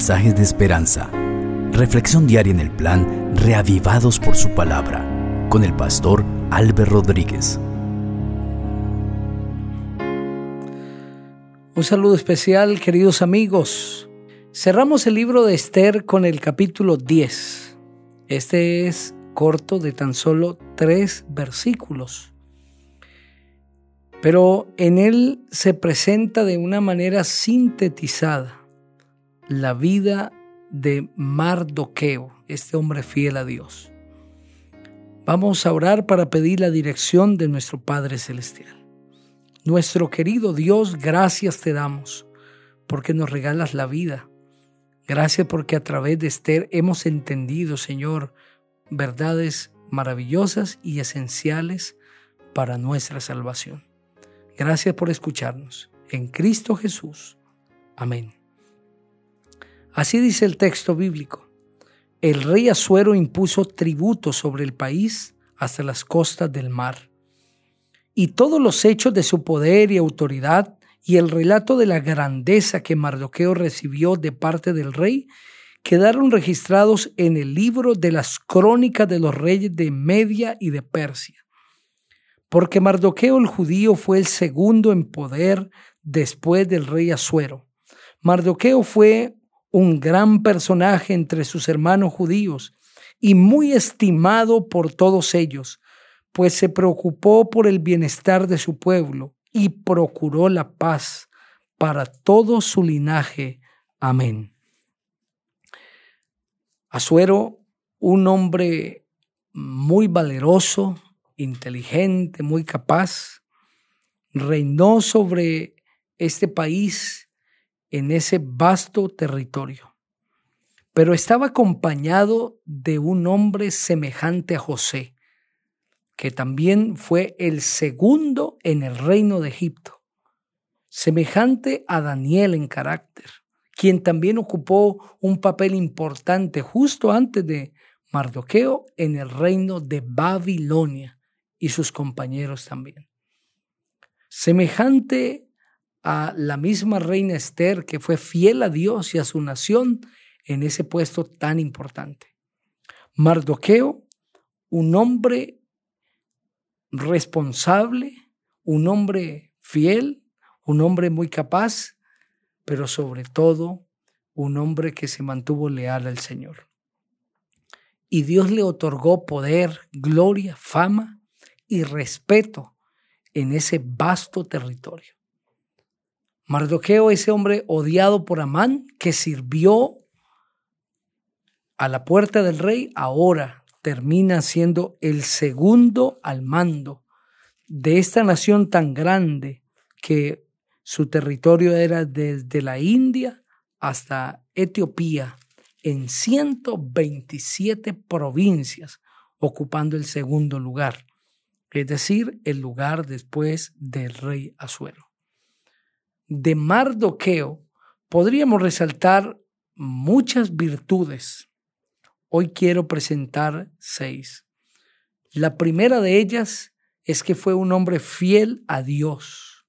mensajes de esperanza. Reflexión diaria en el plan Reavivados por su palabra con el pastor Álvaro Rodríguez. Un saludo especial, queridos amigos. Cerramos el libro de Esther con el capítulo 10. Este es corto de tan solo tres versículos. Pero en él se presenta de una manera sintetizada la vida de Mardoqueo, este hombre fiel a Dios. Vamos a orar para pedir la dirección de nuestro Padre Celestial. Nuestro querido Dios, gracias te damos porque nos regalas la vida. Gracias porque a través de Esther hemos entendido, Señor, verdades maravillosas y esenciales para nuestra salvación. Gracias por escucharnos. En Cristo Jesús. Amén. Así dice el texto bíblico. El rey Asuero impuso tributo sobre el país hasta las costas del mar. Y todos los hechos de su poder y autoridad y el relato de la grandeza que Mardoqueo recibió de parte del rey quedaron registrados en el libro de las crónicas de los reyes de Media y de Persia. Porque Mardoqueo el judío fue el segundo en poder después del rey Asuero. Mardoqueo fue un gran personaje entre sus hermanos judíos y muy estimado por todos ellos, pues se preocupó por el bienestar de su pueblo y procuró la paz para todo su linaje. Amén. Asuero, un hombre muy valeroso, inteligente, muy capaz, reinó sobre este país en ese vasto territorio. Pero estaba acompañado de un hombre semejante a José, que también fue el segundo en el reino de Egipto, semejante a Daniel en carácter, quien también ocupó un papel importante justo antes de Mardoqueo en el reino de Babilonia y sus compañeros también. Semejante a la misma reina Esther que fue fiel a Dios y a su nación en ese puesto tan importante. Mardoqueo, un hombre responsable, un hombre fiel, un hombre muy capaz, pero sobre todo un hombre que se mantuvo leal al Señor. Y Dios le otorgó poder, gloria, fama y respeto en ese vasto territorio. Mardoqueo, ese hombre odiado por Amán, que sirvió a la puerta del rey, ahora termina siendo el segundo al mando de esta nación tan grande que su territorio era desde la India hasta Etiopía en 127 provincias, ocupando el segundo lugar, es decir, el lugar después del rey Asuero. De Mardoqueo podríamos resaltar muchas virtudes Hoy quiero presentar seis. La primera de ellas es que fue un hombre fiel a Dios.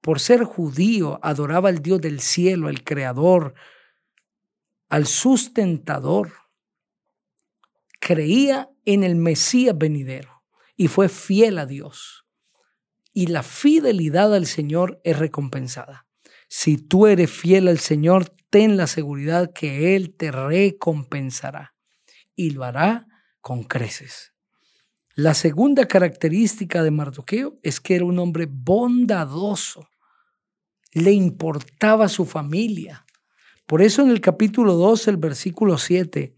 Por ser judío, adoraba al Dios del cielo, al Creador, al sustentador. Creía en el Mesías venidero y fue fiel a Dios. Y la fidelidad al Señor es recompensada. Si tú eres fiel al Señor, ten la seguridad que Él te recompensará y lo hará con creces. La segunda característica de Mardoqueo es que era un hombre bondadoso. Le importaba su familia. Por eso en el capítulo 2, el versículo 7,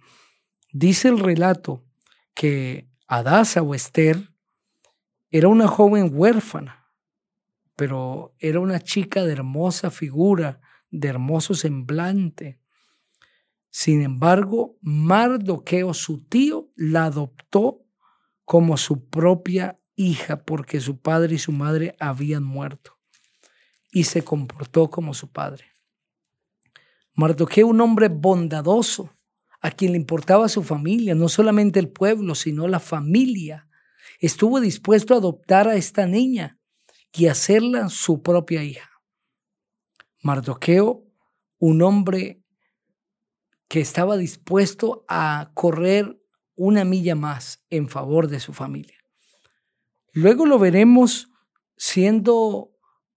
dice el relato que Adasa o Esther era una joven huérfana, pero era una chica de hermosa figura, de hermoso semblante. Sin embargo, Mardoqueo, su tío, la adoptó como su propia hija porque su padre y su madre habían muerto y se comportó como su padre. Mardoqueo, un hombre bondadoso, a quien le importaba su familia, no solamente el pueblo, sino la familia, estuvo dispuesto a adoptar a esta niña y hacerla su propia hija. Mardoqueo, un hombre que estaba dispuesto a correr una milla más en favor de su familia. Luego lo veremos siendo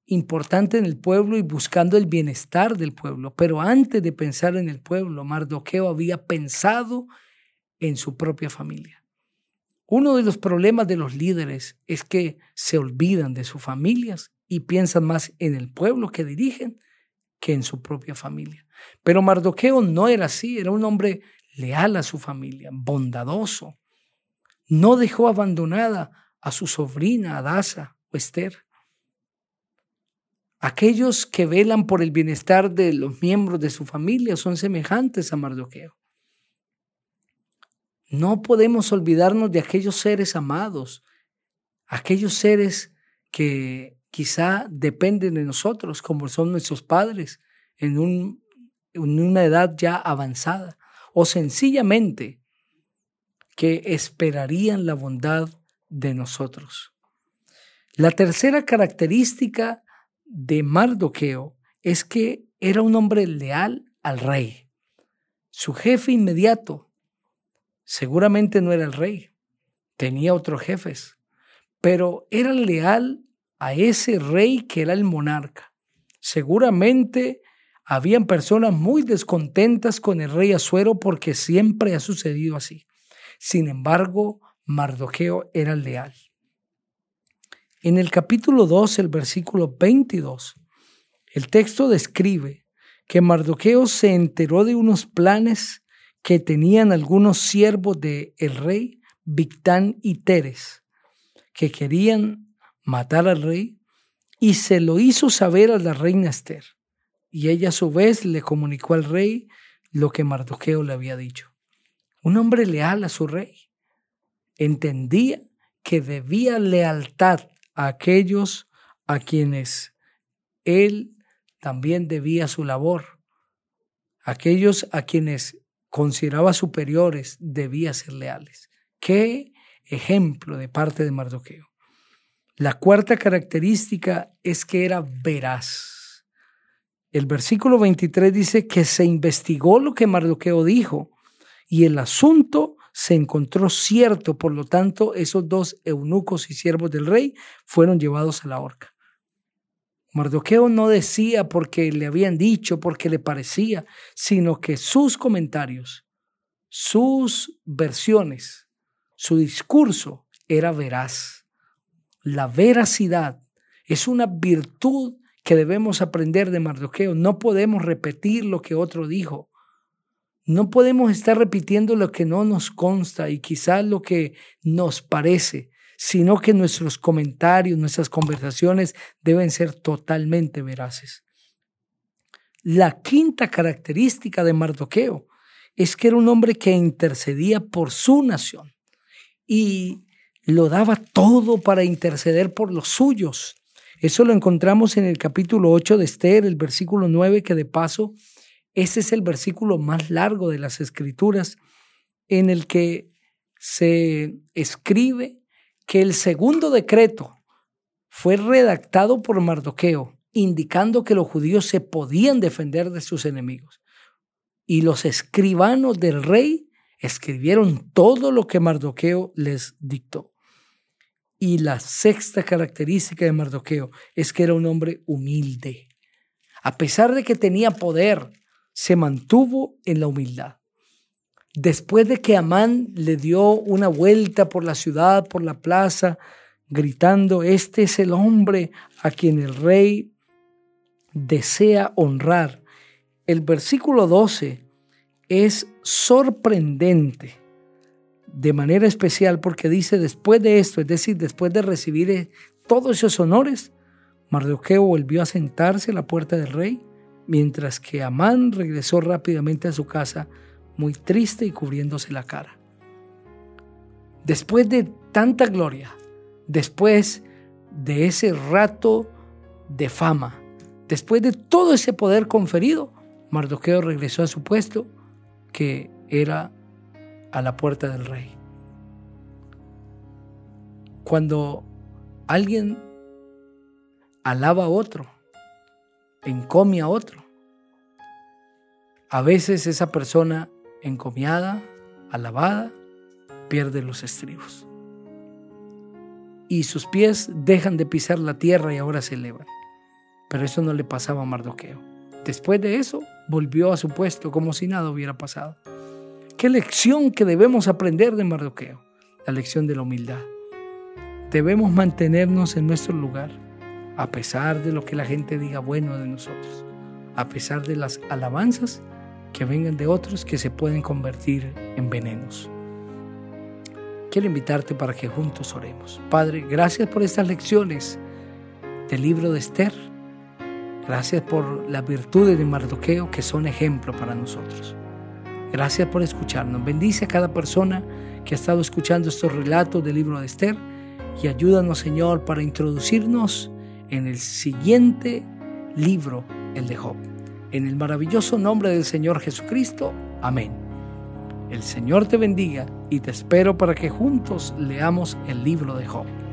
importante en el pueblo y buscando el bienestar del pueblo. Pero antes de pensar en el pueblo, Mardoqueo había pensado en su propia familia. Uno de los problemas de los líderes es que se olvidan de sus familias y piensan más en el pueblo que dirigen que en su propia familia. Pero Mardoqueo no era así, era un hombre leal a su familia, bondadoso. No dejó abandonada a su sobrina Adasa o Esther. Aquellos que velan por el bienestar de los miembros de su familia son semejantes a Mardoqueo. No podemos olvidarnos de aquellos seres amados, aquellos seres que quizá dependen de nosotros, como son nuestros padres, en, un, en una edad ya avanzada, o sencillamente que esperarían la bondad de nosotros. La tercera característica de Mardoqueo es que era un hombre leal al rey. Su jefe inmediato seguramente no era el rey, tenía otros jefes, pero era leal a ese rey que era el monarca. Seguramente habían personas muy descontentas con el rey Azuero porque siempre ha sucedido así. Sin embargo, Mardoqueo era leal. En el capítulo 2, el versículo 22, el texto describe que Mardoqueo se enteró de unos planes que tenían algunos siervos del el rey Victán y Teres, que querían matar al rey, y se lo hizo saber a la reina Esther. Y ella a su vez le comunicó al rey lo que Mardoqueo le había dicho. Un hombre leal a su rey. Entendía que debía lealtad a aquellos a quienes él también debía su labor. Aquellos a quienes consideraba superiores debía ser leales. Qué ejemplo de parte de Mardoqueo. La cuarta característica es que era veraz. El versículo 23 dice que se investigó lo que Mardoqueo dijo y el asunto se encontró cierto, por lo tanto, esos dos eunucos y siervos del rey fueron llevados a la horca. Mardoqueo no decía porque le habían dicho, porque le parecía, sino que sus comentarios, sus versiones, su discurso era veraz. La veracidad es una virtud que debemos aprender de Mardoqueo. No podemos repetir lo que otro dijo. No podemos estar repitiendo lo que no nos consta y quizás lo que nos parece, sino que nuestros comentarios, nuestras conversaciones deben ser totalmente veraces. La quinta característica de Mardoqueo es que era un hombre que intercedía por su nación y lo daba todo para interceder por los suyos. Eso lo encontramos en el capítulo 8 de Esther, el versículo 9, que de paso ese es el versículo más largo de las escrituras en el que se escribe que el segundo decreto fue redactado por Mardoqueo, indicando que los judíos se podían defender de sus enemigos. Y los escribanos del rey escribieron todo lo que Mardoqueo les dictó. Y la sexta característica de Mardoqueo es que era un hombre humilde. A pesar de que tenía poder, se mantuvo en la humildad. Después de que Amán le dio una vuelta por la ciudad, por la plaza, gritando, este es el hombre a quien el rey desea honrar. El versículo 12 es sorprendente de manera especial porque dice después de esto, es decir, después de recibir todos esos honores, Mardoqueo volvió a sentarse a la puerta del rey mientras que Amán regresó rápidamente a su casa muy triste y cubriéndose la cara. Después de tanta gloria, después de ese rato de fama, después de todo ese poder conferido, Mardoqueo regresó a su puesto, que era a la puerta del rey. Cuando alguien alaba a otro, encomia a otro. A veces esa persona encomiada, alabada, pierde los estribos. Y sus pies dejan de pisar la tierra y ahora se elevan. Pero eso no le pasaba a Mardoqueo. Después de eso, volvió a su puesto como si nada hubiera pasado. ¿Qué lección que debemos aprender de Mardoqueo? La lección de la humildad. Debemos mantenernos en nuestro lugar, a pesar de lo que la gente diga bueno de nosotros, a pesar de las alabanzas que vengan de otros que se pueden convertir en venenos. Quiero invitarte para que juntos oremos. Padre, gracias por estas lecciones del libro de Esther. Gracias por las virtudes de Mardoqueo que son ejemplo para nosotros. Gracias por escucharnos. Bendice a cada persona que ha estado escuchando estos relatos del libro de Esther y ayúdanos, Señor, para introducirnos en el siguiente libro, el de Job. En el maravilloso nombre del Señor Jesucristo. Amén. El Señor te bendiga y te espero para que juntos leamos el libro de Job.